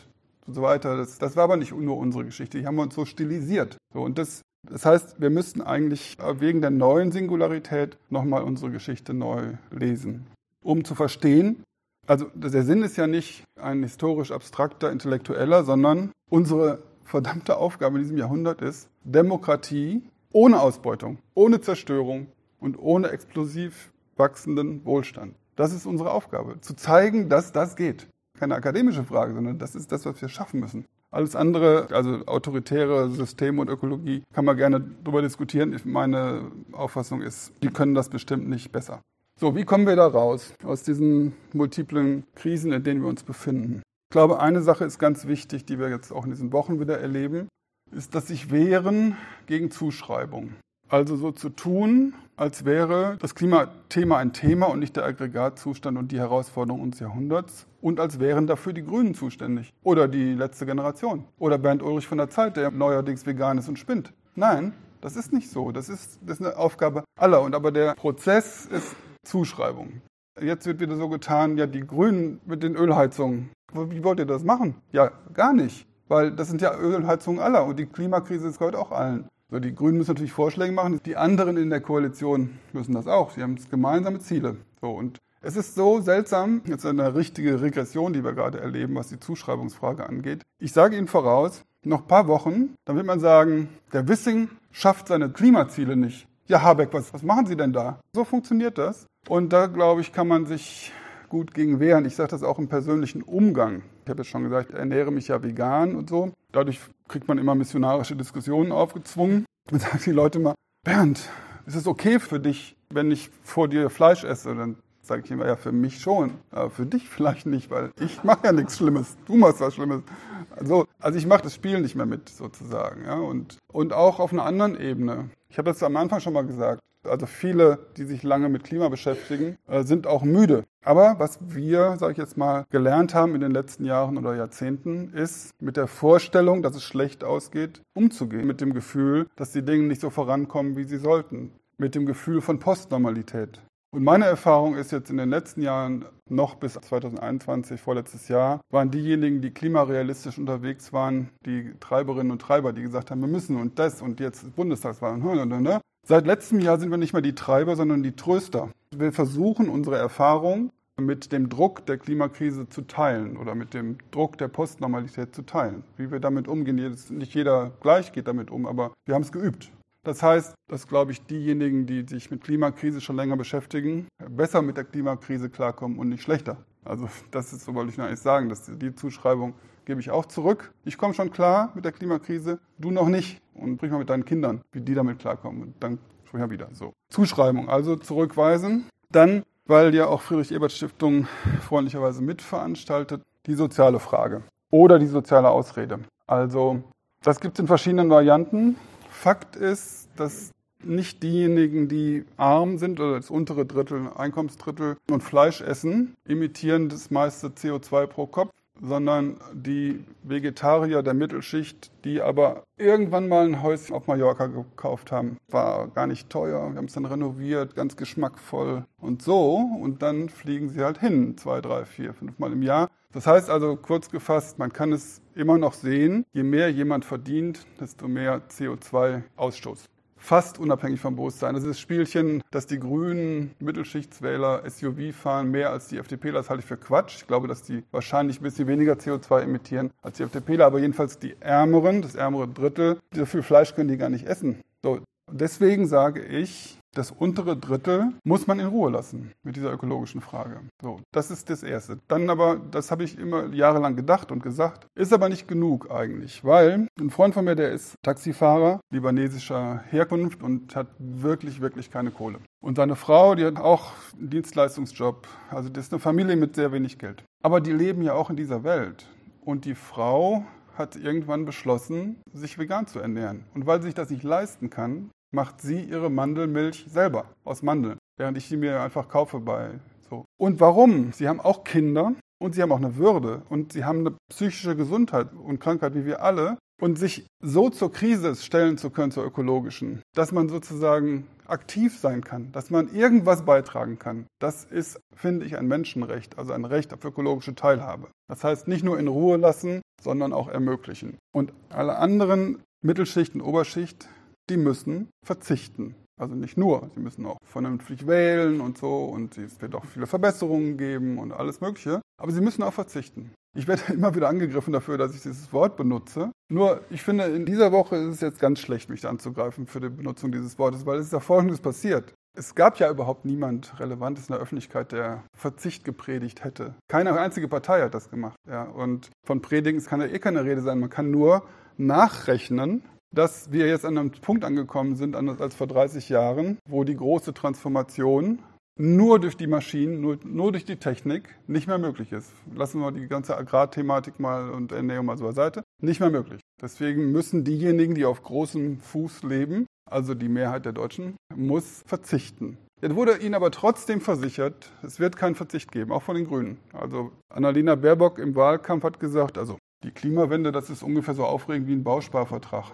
und so weiter. Das, das war aber nicht nur unsere Geschichte. Die haben wir uns so stilisiert. So, und das, das heißt, wir müssten eigentlich wegen der neuen Singularität nochmal unsere Geschichte neu lesen, um zu verstehen, also der Sinn ist ja nicht ein historisch abstrakter, intellektueller, sondern unsere verdammte Aufgabe in diesem Jahrhundert ist, Demokratie ohne Ausbeutung, ohne Zerstörung und ohne explosiv wachsenden Wohlstand. Das ist unsere Aufgabe, zu zeigen, dass das geht. Keine akademische Frage, sondern das ist das, was wir schaffen müssen. Alles andere, also autoritäre Systeme und Ökologie, kann man gerne darüber diskutieren. Meine Auffassung ist, die können das bestimmt nicht besser. So, wie kommen wir da raus aus diesen multiplen Krisen, in denen wir uns befinden? Ich glaube, eine Sache ist ganz wichtig, die wir jetzt auch in diesen Wochen wieder erleben, ist, dass sich wehren gegen Zuschreibung. Also so zu tun, als wäre das Klimathema ein Thema und nicht der Aggregatzustand und die Herausforderung unseres Jahrhunderts und als wären dafür die Grünen zuständig oder die letzte Generation oder Bernd Ulrich von der Zeit, der neuerdings vegan ist und spinnt. Nein, das ist nicht so. Das ist, das ist eine Aufgabe aller. Und aber der Prozess ist Zuschreibung. Jetzt wird wieder so getan, ja, die Grünen mit den Ölheizungen. Wie wollt ihr das machen? Ja, gar nicht. Weil das sind ja Ölheizungen aller und die Klimakrise heute auch allen. So, die Grünen müssen natürlich Vorschläge machen, die anderen in der Koalition müssen das auch. Sie haben gemeinsame Ziele. So, und es ist so seltsam, jetzt eine richtige Regression, die wir gerade erleben, was die Zuschreibungsfrage angeht. Ich sage Ihnen voraus, noch ein paar Wochen, dann wird man sagen, der Wissing schafft seine Klimaziele nicht. Ja, Habeck, was, was machen Sie denn da? So funktioniert das. Und da, glaube ich, kann man sich gut gegen wehren. Ich sage das auch im persönlichen Umgang. Ich habe ja schon gesagt, ich ernähre mich ja vegan und so. Dadurch kriegt man immer missionarische Diskussionen aufgezwungen. Dann sagen die Leute mal, Bernd, ist es okay für dich, wenn ich vor dir Fleisch esse? Dann sage ich immer, ja, für mich schon, aber für dich vielleicht nicht, weil ich mache ja nichts Schlimmes. Du machst was Schlimmes. Also, also ich mache das Spiel nicht mehr mit, sozusagen. Ja? Und, und auch auf einer anderen Ebene. Ich habe das am Anfang schon mal gesagt. Also viele, die sich lange mit Klima beschäftigen, äh, sind auch müde. Aber was wir, sage ich jetzt mal, gelernt haben in den letzten Jahren oder Jahrzehnten, ist mit der Vorstellung, dass es schlecht ausgeht, umzugehen. Mit dem Gefühl, dass die Dinge nicht so vorankommen, wie sie sollten. Mit dem Gefühl von Postnormalität. Und meine Erfahrung ist jetzt in den letzten Jahren, noch bis 2021, vorletztes Jahr, waren diejenigen, die klimarealistisch unterwegs waren, die Treiberinnen und Treiber, die gesagt haben, wir müssen und das und jetzt Bundestagswahl und ne? Seit letztem Jahr sind wir nicht mehr die Treiber, sondern die Tröster. Wir versuchen unsere Erfahrung mit dem Druck der Klimakrise zu teilen oder mit dem Druck der Postnormalität zu teilen. Wie wir damit umgehen, nicht jeder gleich geht damit um, aber wir haben es geübt. Das heißt, dass, glaube ich, diejenigen, die sich mit Klimakrise schon länger beschäftigen, besser mit der Klimakrise klarkommen und nicht schlechter. Also das ist, so wollte ich eigentlich sagen, dass die Zuschreibung gebe ich auch zurück. Ich komme schon klar mit der Klimakrise, du noch nicht. Und sprich mal mit deinen Kindern, wie die damit klarkommen. Und dann sprich mal wieder. So. Zuschreibung, also zurückweisen. Dann, weil ja auch Friedrich-Ebert-Stiftung freundlicherweise mitveranstaltet, die soziale Frage oder die soziale Ausrede. Also das gibt es in verschiedenen Varianten. Fakt ist, dass nicht diejenigen, die arm sind oder das untere Drittel, Einkommensdrittel und Fleisch essen, imitieren das meiste CO2 pro Kopf, sondern die Vegetarier der Mittelschicht, die aber irgendwann mal ein Häuschen auf Mallorca gekauft haben. War gar nicht teuer, wir haben es dann renoviert, ganz geschmackvoll und so. Und dann fliegen sie halt hin, zwei, drei, vier, fünf Mal im Jahr. Das heißt also kurz gefasst, man kann es immer noch sehen, je mehr jemand verdient, desto mehr CO2-Ausstoß fast unabhängig vom Bewusstsein. Das ist das Spielchen, dass die grünen Mittelschichtswähler SUV fahren, mehr als die FDPler. Das halte ich für Quatsch. Ich glaube, dass die wahrscheinlich ein bisschen weniger CO2 emittieren als die FDPler, aber jedenfalls die Ärmeren, das ärmere Drittel, so viel Fleisch können die gar nicht essen. So, deswegen sage ich, das untere Drittel muss man in Ruhe lassen mit dieser ökologischen Frage. So, das ist das Erste. Dann aber, das habe ich immer jahrelang gedacht und gesagt, ist aber nicht genug eigentlich, weil ein Freund von mir, der ist Taxifahrer libanesischer Herkunft und hat wirklich, wirklich keine Kohle. Und seine Frau, die hat auch einen Dienstleistungsjob. Also das ist eine Familie mit sehr wenig Geld. Aber die leben ja auch in dieser Welt. Und die Frau hat irgendwann beschlossen, sich vegan zu ernähren. Und weil sie sich das nicht leisten kann, macht sie ihre Mandelmilch selber aus Mandeln, während ich sie mir einfach kaufe bei so. Und warum? Sie haben auch Kinder und sie haben auch eine Würde und sie haben eine psychische Gesundheit und Krankheit wie wir alle. Und sich so zur Krise stellen zu können, zur ökologischen, dass man sozusagen aktiv sein kann, dass man irgendwas beitragen kann, das ist, finde ich, ein Menschenrecht, also ein Recht auf ökologische Teilhabe. Das heißt, nicht nur in Ruhe lassen, sondern auch ermöglichen. Und alle anderen Mittelschicht und Oberschicht die müssen verzichten. Also nicht nur, sie müssen auch vernünftig wählen und so und es wird auch viele Verbesserungen geben und alles Mögliche. Aber sie müssen auch verzichten. Ich werde immer wieder angegriffen dafür, dass ich dieses Wort benutze. Nur, ich finde, in dieser Woche ist es jetzt ganz schlecht, mich anzugreifen für die Benutzung dieses Wortes, weil es ist ja Folgendes passiert. Es gab ja überhaupt niemand Relevantes in der Öffentlichkeit, der Verzicht gepredigt hätte. Keine einzige Partei hat das gemacht. Ja. Und von Predigen kann ja eh keine Rede sein. Man kann nur nachrechnen, dass wir jetzt an einem Punkt angekommen sind, anders als vor 30 Jahren, wo die große Transformation nur durch die Maschinen, nur, nur durch die Technik nicht mehr möglich ist. Lassen wir die ganze Agrarthematik mal und Ernährung mal so beiseite. Nicht mehr möglich. Deswegen müssen diejenigen, die auf großem Fuß leben, also die Mehrheit der Deutschen, muss verzichten. Jetzt wurde ihnen aber trotzdem versichert, es wird keinen Verzicht geben, auch von den Grünen. Also Annalena Baerbock im Wahlkampf hat gesagt, also die Klimawende, das ist ungefähr so aufregend wie ein Bausparvertrag.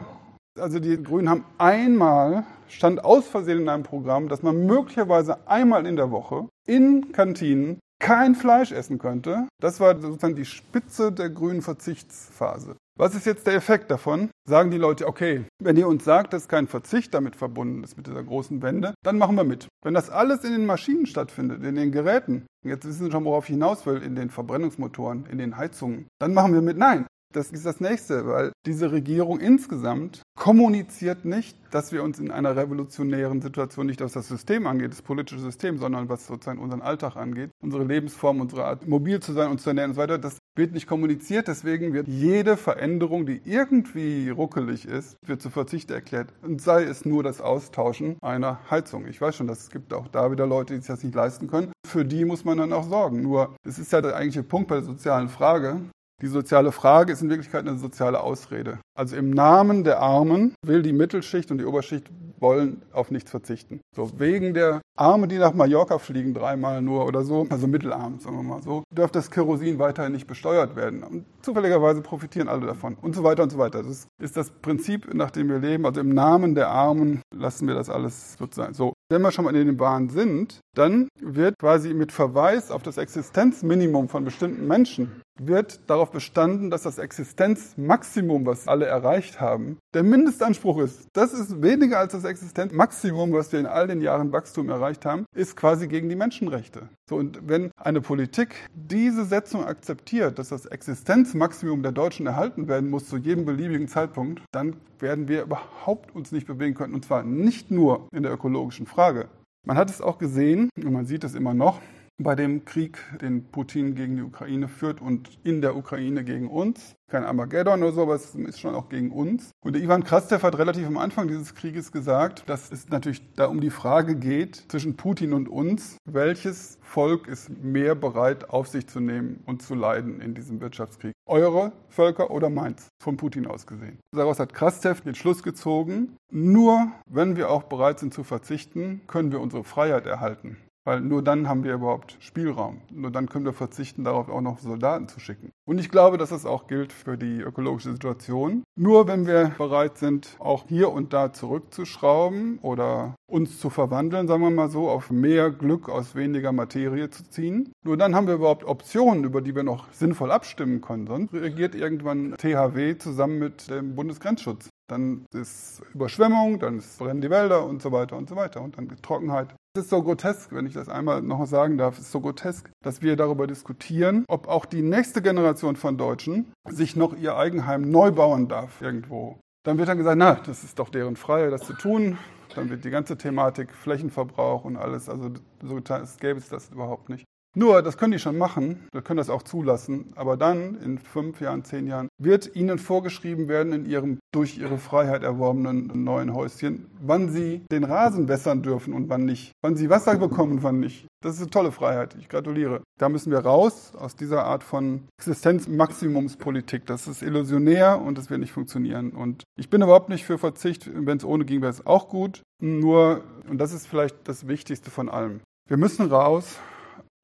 Also die Grünen haben einmal, stand aus Versehen in einem Programm, dass man möglicherweise einmal in der Woche in Kantinen kein Fleisch essen könnte. Das war sozusagen die Spitze der grünen Verzichtsphase. Was ist jetzt der Effekt davon? Sagen die Leute, okay, wenn ihr uns sagt, dass kein Verzicht damit verbunden ist, mit dieser großen Wende, dann machen wir mit. Wenn das alles in den Maschinen stattfindet, in den Geräten, jetzt wissen Sie schon, worauf ich hinaus will, in den Verbrennungsmotoren, in den Heizungen, dann machen wir mit. Nein, das ist das Nächste, weil diese Regierung insgesamt kommuniziert nicht, dass wir uns in einer revolutionären Situation, nicht was das System angeht, das politische System, sondern was sozusagen unseren Alltag angeht, unsere Lebensform, unsere Art, mobil zu sein, uns zu ernähren und so weiter, das wird nicht kommuniziert. Deswegen wird jede Veränderung, die irgendwie ruckelig ist, wird zu Verzicht erklärt. Und sei es nur das Austauschen einer Heizung. Ich weiß schon, es gibt auch da wieder Leute, die sich das nicht leisten können. Für die muss man dann auch sorgen. Nur, es ist ja der eigentliche Punkt bei der sozialen Frage. Die soziale Frage ist in Wirklichkeit eine soziale Ausrede. Also im Namen der Armen will die Mittelschicht und die Oberschicht wollen auf nichts verzichten. So wegen der Arme, die nach Mallorca fliegen, dreimal nur oder so, also mittelarm, sagen wir mal so, darf das Kerosin weiterhin nicht besteuert werden. Und zufälligerweise profitieren alle davon und so weiter und so weiter. Das ist das Prinzip, nach dem wir leben. Also im Namen der Armen lassen wir das alles sozusagen so. Wenn wir schon mal in den Bahnen sind, dann wird quasi mit Verweis auf das Existenzminimum von bestimmten Menschen wird darauf bestanden, dass das Existenzmaximum, was alle erreicht haben, der Mindestanspruch ist. Das ist weniger als das Existenzmaximum, was wir in all den Jahren Wachstum erreicht haben, ist quasi gegen die Menschenrechte. So, und wenn eine Politik diese Setzung akzeptiert, dass das Existenzmaximum der Deutschen erhalten werden muss zu jedem beliebigen Zeitpunkt, dann werden wir überhaupt uns nicht bewegen können. Und zwar nicht nur in der ökologischen Frage. Man hat es auch gesehen, und man sieht es immer noch, bei dem Krieg, den Putin gegen die Ukraine führt und in der Ukraine gegen uns. Kein Armageddon oder so, aber es ist schon auch gegen uns. Und der Ivan Krastev hat relativ am Anfang dieses Krieges gesagt, dass es natürlich da um die Frage geht, zwischen Putin und uns, welches Volk ist mehr bereit, auf sich zu nehmen und zu leiden in diesem Wirtschaftskrieg? Eure Völker oder meins? Von Putin aus gesehen. Daraus hat Krastev den Schluss gezogen, nur wenn wir auch bereit sind zu verzichten, können wir unsere Freiheit erhalten. Weil nur dann haben wir überhaupt Spielraum. Nur dann können wir verzichten, darauf auch noch Soldaten zu schicken. Und ich glaube, dass das auch gilt für die ökologische Situation. Nur wenn wir bereit sind, auch hier und da zurückzuschrauben oder uns zu verwandeln, sagen wir mal so, auf mehr Glück aus weniger Materie zu ziehen. Nur dann haben wir überhaupt Optionen, über die wir noch sinnvoll abstimmen können. Sonst regiert irgendwann THW zusammen mit dem Bundesgrenzschutz. Dann ist Überschwemmung, dann brennen die Wälder und so weiter und so weiter. Und dann Trockenheit. Es ist so grotesk, wenn ich das einmal noch sagen darf, es ist so grotesk, dass wir darüber diskutieren, ob auch die nächste Generation von Deutschen sich noch ihr Eigenheim neu bauen darf irgendwo. Dann wird dann gesagt, na, das ist doch deren Freiheit, das zu tun. Dann wird die ganze Thematik Flächenverbrauch und alles, also so gäbe es das überhaupt nicht. Nur, das können die schon machen, wir können das auch zulassen, aber dann in fünf Jahren, zehn Jahren wird ihnen vorgeschrieben werden in ihrem durch ihre Freiheit erworbenen neuen Häuschen, wann sie den Rasen wässern dürfen und wann nicht, wann sie Wasser bekommen und wann nicht. Das ist eine tolle Freiheit, ich gratuliere. Da müssen wir raus aus dieser Art von Existenzmaximumspolitik. Das ist illusionär und das wird nicht funktionieren. Und ich bin überhaupt nicht für Verzicht, wenn es ohne ging, wäre es auch gut. Nur, und das ist vielleicht das Wichtigste von allem, wir müssen raus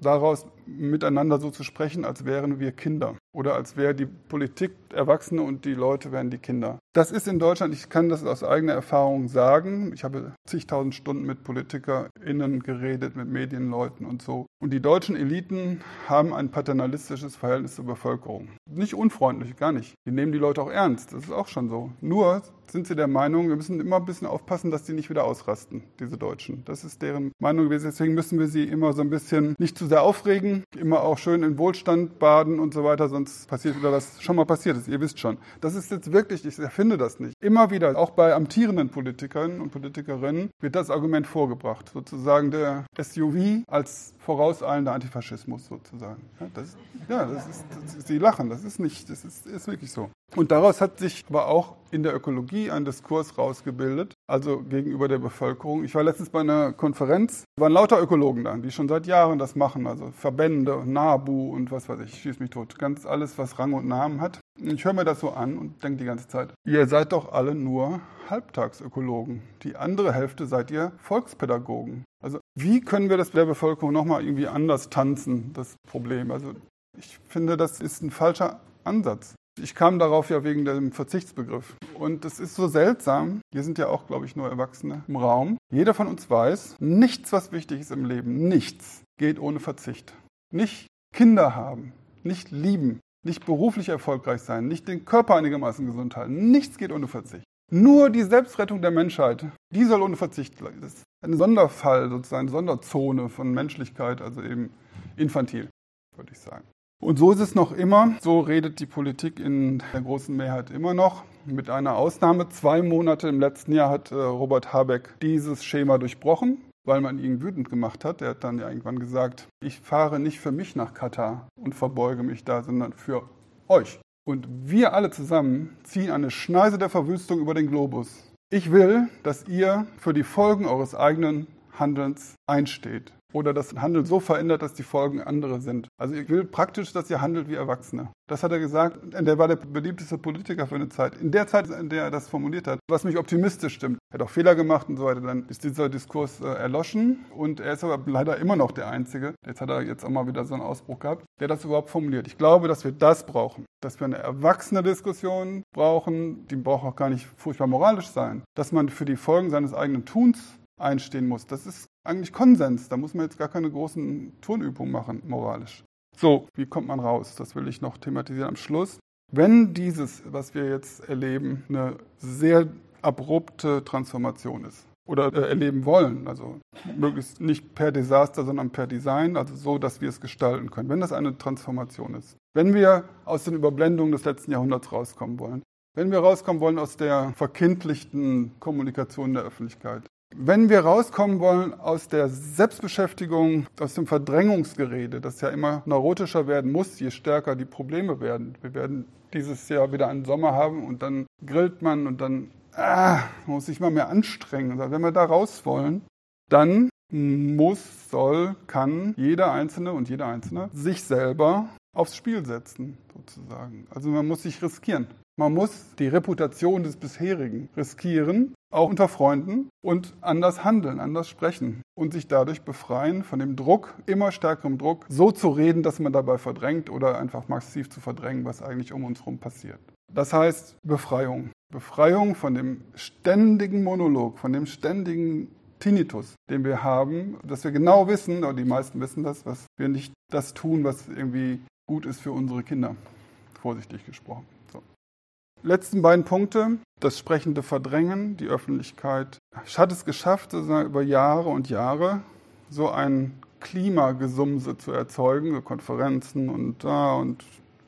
daraus miteinander so zu sprechen, als wären wir Kinder oder als wäre die Politik Erwachsene und die Leute wären die Kinder. Das ist in Deutschland, ich kann das aus eigener Erfahrung sagen. Ich habe zigtausend Stunden mit PolitikerInnen geredet, mit Medienleuten und so. Und die deutschen Eliten haben ein paternalistisches Verhältnis zur Bevölkerung. Nicht unfreundlich, gar nicht. Die nehmen die Leute auch ernst, das ist auch schon so. Nur sind sie der Meinung, wir müssen immer ein bisschen aufpassen, dass die nicht wieder ausrasten, diese Deutschen. Das ist deren Meinung gewesen. Deswegen müssen wir sie immer so ein bisschen nicht zu sehr aufregen, immer auch schön in Wohlstand baden und so weiter, sonst passiert wieder was schon mal passiert ist. Ihr wisst schon. Das ist jetzt wirklich, ich erfinde das nicht. Immer wieder, auch bei amtierenden Politikern und Politikerinnen, wird das Argument vorgebracht. Sozusagen der SUV als vorauseilender Antifaschismus sozusagen. Ja, das, ja, das ist, das, Sie lachen, das ist nicht, das ist, ist wirklich so. Und daraus hat sich aber auch in der Ökologie ein Diskurs rausgebildet, also gegenüber der Bevölkerung. Ich war letztens bei einer Konferenz, waren lauter Ökologen da, die schon seit Jahren das machen, also Verbände, NABU und was weiß ich, schieß mich tot, ganz alles, was Rang und Namen hat. Ich höre mir das so an und denke die ganze Zeit, ihr seid doch alle nur Halbtagsökologen. Die andere Hälfte seid ihr Volkspädagogen. Also wie können wir das der Bevölkerung nochmal irgendwie anders tanzen, das Problem? Also ich finde, das ist ein falscher Ansatz. Ich kam darauf ja wegen dem Verzichtsbegriff. Und es ist so seltsam. Wir sind ja auch, glaube ich, nur Erwachsene im Raum. Jeder von uns weiß, nichts, was wichtig ist im Leben, nichts geht ohne Verzicht. Nicht Kinder haben, nicht lieben, nicht beruflich erfolgreich sein, nicht den Körper einigermaßen gesund halten. Nichts geht ohne Verzicht. Nur die Selbstrettung der Menschheit, die soll ohne Verzicht. Das ist ein Sonderfall, sozusagen, eine Sonderzone von Menschlichkeit, also eben infantil, würde ich sagen. Und so ist es noch immer. So redet die Politik in der großen Mehrheit immer noch. Mit einer Ausnahme. Zwei Monate im letzten Jahr hat äh, Robert Habeck dieses Schema durchbrochen, weil man ihn wütend gemacht hat. Er hat dann ja irgendwann gesagt, ich fahre nicht für mich nach Katar und verbeuge mich da, sondern für euch. Und wir alle zusammen ziehen eine Schneise der Verwüstung über den Globus. Ich will, dass ihr für die Folgen eures eigenen Handelns einsteht oder das Handeln so verändert, dass die Folgen andere sind. Also ich will praktisch, dass ihr handelt wie Erwachsene. Das hat er gesagt. Der war der beliebteste Politiker für eine Zeit. In der Zeit, in der er das formuliert hat, was mich optimistisch stimmt. Er hat auch Fehler gemacht und so weiter. Dann ist dieser Diskurs äh, erloschen und er ist aber leider immer noch der Einzige. Jetzt hat er jetzt auch mal wieder so einen Ausbruch gehabt, der das überhaupt formuliert. Ich glaube, dass wir das brauchen. Dass wir eine erwachsene Diskussion brauchen. Die braucht auch gar nicht furchtbar moralisch sein. Dass man für die Folgen seines eigenen Tuns einstehen muss. Das ist eigentlich Konsens. Da muss man jetzt gar keine großen Turnübungen machen, moralisch. So, wie kommt man raus? Das will ich noch thematisieren am Schluss. Wenn dieses, was wir jetzt erleben, eine sehr abrupte Transformation ist oder äh, erleben wollen, also möglichst nicht per Desaster, sondern per Design, also so, dass wir es gestalten können, wenn das eine Transformation ist, wenn wir aus den Überblendungen des letzten Jahrhunderts rauskommen wollen, wenn wir rauskommen wollen aus der verkindlichten Kommunikation der Öffentlichkeit, wenn wir rauskommen wollen aus der Selbstbeschäftigung, aus dem Verdrängungsgerede, das ja immer neurotischer werden muss, je stärker die Probleme werden. Wir werden dieses Jahr wieder einen Sommer haben und dann grillt man und dann ah, muss sich mal mehr anstrengen. Wenn wir da raus wollen, dann muss, soll, kann jeder Einzelne und jeder Einzelne sich selber aufs Spiel setzen, sozusagen. Also man muss sich riskieren. Man muss die Reputation des bisherigen riskieren auch unter Freunden und anders handeln, anders sprechen und sich dadurch befreien von dem Druck, immer stärkerem Druck, so zu reden, dass man dabei verdrängt oder einfach massiv zu verdrängen, was eigentlich um uns herum passiert. Das heißt Befreiung. Befreiung von dem ständigen Monolog, von dem ständigen Tinnitus, den wir haben, dass wir genau wissen, oder die meisten wissen das, was wir nicht das tun, was irgendwie gut ist für unsere Kinder. Vorsichtig gesprochen letzten beiden Punkte, das sprechende Verdrängen, die Öffentlichkeit. Ich hatte es geschafft, über Jahre und Jahre so ein Klimagesumse zu erzeugen, so Konferenzen und da und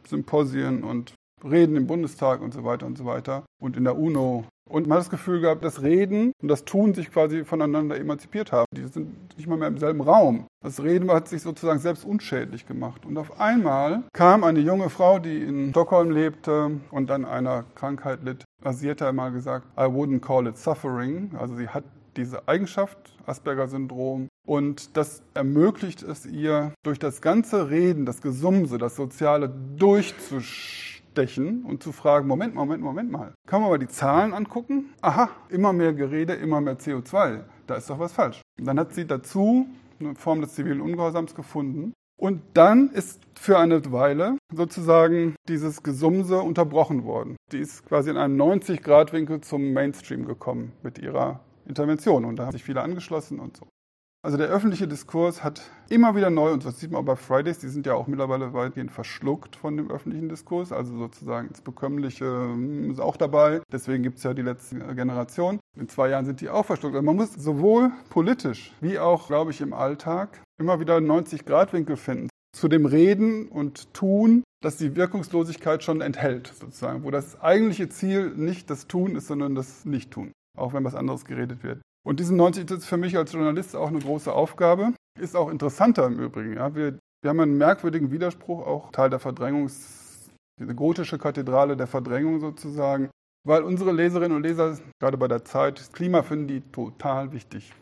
Symposien und Reden im Bundestag und so weiter und so weiter und in der UNO und man hat das Gefühl gehabt, das Reden und das Tun sich quasi voneinander emanzipiert haben. Die sind nicht mal mehr im selben Raum. Das Reden hat sich sozusagen selbst unschädlich gemacht. Und auf einmal kam eine junge Frau, die in Stockholm lebte und an einer Krankheit litt. Hat einmal gesagt, I wouldn't call it suffering. Also sie hat diese Eigenschaft, Asperger-Syndrom. Und das ermöglicht es ihr, durch das ganze Reden, das Gesumse, das Soziale durchzuschreiten stechen und zu fragen, Moment, Moment, Moment mal. Kann man mal die Zahlen angucken? Aha, immer mehr Gerede, immer mehr CO2. Da ist doch was falsch. Und dann hat sie dazu eine Form des zivilen Ungehorsams gefunden. Und dann ist für eine Weile sozusagen dieses Gesumse unterbrochen worden. Die ist quasi in einem 90-Grad-Winkel zum Mainstream gekommen mit ihrer Intervention. Und da haben sich viele angeschlossen und so. Also der öffentliche Diskurs hat immer wieder neu, und das sieht man auch bei Fridays, die sind ja auch mittlerweile weitgehend verschluckt von dem öffentlichen Diskurs, also sozusagen ins Bekömmliche hm, ist auch dabei. Deswegen gibt es ja die letzte Generation. In zwei Jahren sind die auch verschluckt. Also man muss sowohl politisch wie auch, glaube ich, im Alltag immer wieder einen 90-Grad-Winkel finden zu dem Reden und Tun, das die Wirkungslosigkeit schon enthält, sozusagen, wo das eigentliche Ziel nicht das Tun ist, sondern das Nicht-Tun, auch wenn was anderes geredet wird. Und diesen 90 ist für mich als Journalist auch eine große Aufgabe, ist auch interessanter im Übrigen. Ja. Wir, wir haben einen merkwürdigen Widerspruch, auch Teil der Verdrängung, diese gotische Kathedrale der Verdrängung sozusagen, weil unsere Leserinnen und Leser, gerade bei der Zeit, das Klima finden die total wichtig.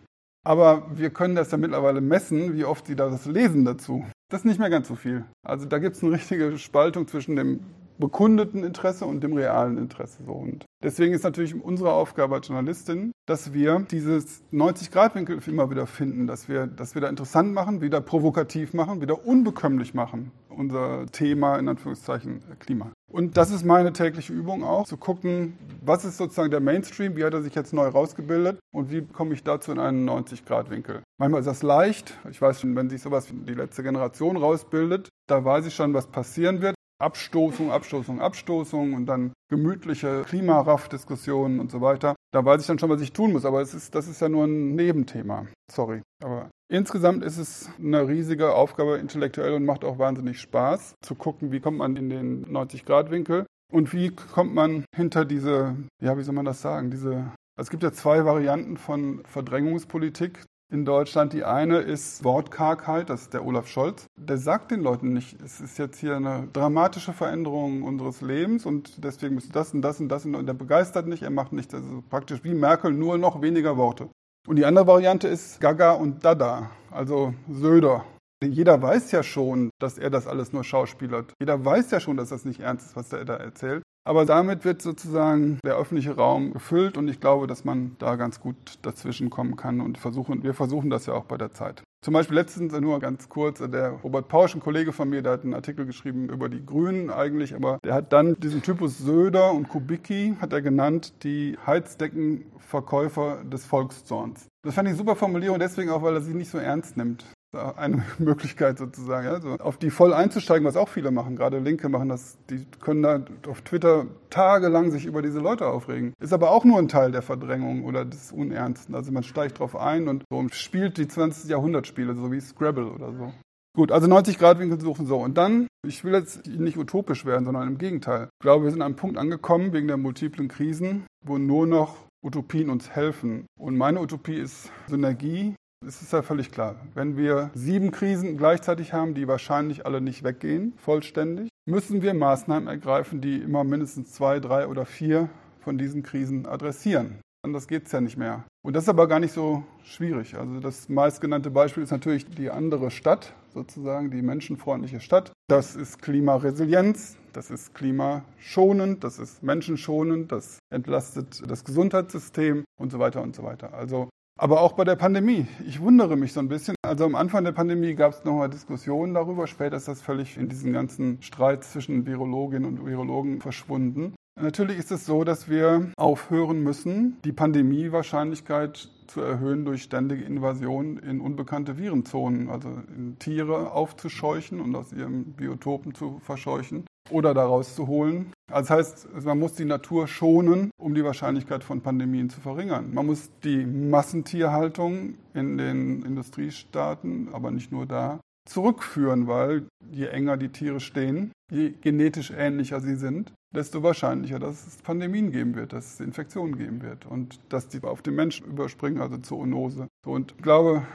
Aber wir können das ja mittlerweile messen, wie oft sie das lesen dazu. Das ist nicht mehr ganz so viel. Also da gibt es eine richtige Spaltung zwischen dem bekundeten Interesse und dem realen Interesse. So. Und deswegen ist natürlich unsere Aufgabe als Journalistin, dass wir dieses 90-Grad-Winkel immer wieder finden, dass wir, dass wir da interessant machen, wieder provokativ machen, wieder unbekömmlich machen, unser Thema in Anführungszeichen Klima. Und das ist meine tägliche Übung auch, zu gucken, was ist sozusagen der Mainstream, wie hat er sich jetzt neu rausgebildet und wie komme ich dazu in einen 90-Grad-Winkel. Manchmal ist das leicht. Ich weiß schon, wenn sich sowas wie die letzte Generation rausbildet, da weiß ich schon, was passieren wird. Abstoßung, Abstoßung, Abstoßung und dann gemütliche Klimaraff-Diskussionen und so weiter. Da weiß ich dann schon, was ich tun muss. Aber es ist, das ist ja nur ein Nebenthema. Sorry. Aber insgesamt ist es eine riesige Aufgabe intellektuell und macht auch wahnsinnig Spaß zu gucken, wie kommt man in den 90-Grad-Winkel und wie kommt man hinter diese, ja, wie soll man das sagen, diese es gibt ja zwei Varianten von Verdrängungspolitik in Deutschland. Die eine ist Wortkargheit, das ist der Olaf Scholz. Der sagt den Leuten nicht, es ist jetzt hier eine dramatische Veränderung unseres Lebens und deswegen müsste das und das und das und der begeistert nicht, er macht nichts. Also praktisch wie Merkel, nur noch weniger Worte. Und die andere Variante ist Gaga und Dada, also Söder. Jeder weiß ja schon, dass er das alles nur schauspielert. Jeder weiß ja schon, dass das nicht ernst ist, was er da erzählt. Aber damit wird sozusagen der öffentliche Raum gefüllt und ich glaube, dass man da ganz gut dazwischen kommen kann und versuchen, wir versuchen das ja auch bei der Zeit. Zum Beispiel letztens nur ganz kurz, der Robert Pausch, ein Kollege von mir, der hat einen Artikel geschrieben über die Grünen eigentlich, aber der hat dann diesen Typus Söder und Kubicki, hat er genannt, die Heizdeckenverkäufer des Volkszorns. Das fand ich super Formulierung, deswegen auch, weil er sie nicht so ernst nimmt eine Möglichkeit sozusagen, also auf die voll einzusteigen, was auch viele machen, gerade Linke machen das, die können da auf Twitter tagelang sich über diese Leute aufregen. Ist aber auch nur ein Teil der Verdrängung oder des Unernsten. Also man steigt drauf ein und so spielt die 20. Jahrhundertspiele, so wie Scrabble oder so. Gut, also 90 Grad Winkel suchen so. Und dann, ich will jetzt nicht utopisch werden, sondern im Gegenteil. Ich glaube, wir sind an einem Punkt angekommen, wegen der multiplen Krisen, wo nur noch Utopien uns helfen. Und meine Utopie ist Synergie es ist ja völlig klar, wenn wir sieben Krisen gleichzeitig haben, die wahrscheinlich alle nicht weggehen, vollständig, müssen wir Maßnahmen ergreifen, die immer mindestens zwei, drei oder vier von diesen Krisen adressieren. Anders geht es ja nicht mehr. Und das ist aber gar nicht so schwierig. Also das meistgenannte Beispiel ist natürlich die andere Stadt, sozusagen die menschenfreundliche Stadt. Das ist Klimaresilienz, das ist klimaschonend, das ist menschenschonend, das entlastet das Gesundheitssystem und so weiter und so weiter. Also aber auch bei der Pandemie. Ich wundere mich so ein bisschen. Also am Anfang der Pandemie gab es nochmal Diskussionen darüber. Später ist das völlig in diesen ganzen Streit zwischen Virologinnen und Virologen verschwunden. Natürlich ist es so, dass wir aufhören müssen, die Pandemiewahrscheinlichkeit zu erhöhen durch ständige Invasion in unbekannte Virenzonen, also in Tiere aufzuscheuchen und aus ihren Biotopen zu verscheuchen oder daraus zu holen. Also das heißt, man muss die Natur schonen, um die Wahrscheinlichkeit von Pandemien zu verringern. Man muss die Massentierhaltung in den Industriestaaten, aber nicht nur da, zurückführen, weil je enger die Tiere stehen, je genetisch ähnlicher sie sind, desto wahrscheinlicher, dass es Pandemien geben wird, dass es Infektionen geben wird und dass die auf den Menschen überspringen, also Zoonose. Und ich glaube,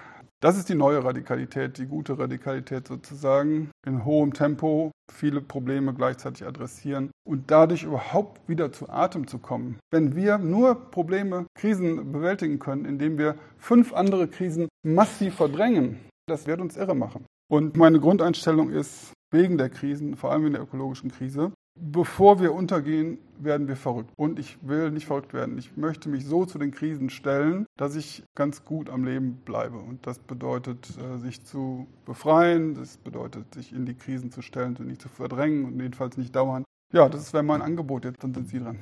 das ist die neue Radikalität, die gute Radikalität sozusagen, in hohem Tempo viele Probleme gleichzeitig adressieren und dadurch überhaupt wieder zu Atem zu kommen. Wenn wir nur Probleme, Krisen bewältigen können, indem wir fünf andere Krisen massiv verdrängen, das wird uns irre machen. Und meine Grundeinstellung ist, wegen der Krisen, vor allem in der ökologischen Krise, bevor wir untergehen, werden wir verrückt. Und ich will nicht verrückt werden. Ich möchte mich so zu den Krisen stellen, dass ich ganz gut am Leben bleibe. Und das bedeutet, äh, sich zu befreien, das bedeutet, sich in die Krisen zu stellen, sie nicht zu verdrängen und jedenfalls nicht dauernd. Ja, das wäre mein Angebot. Jetzt dann sind Sie dran.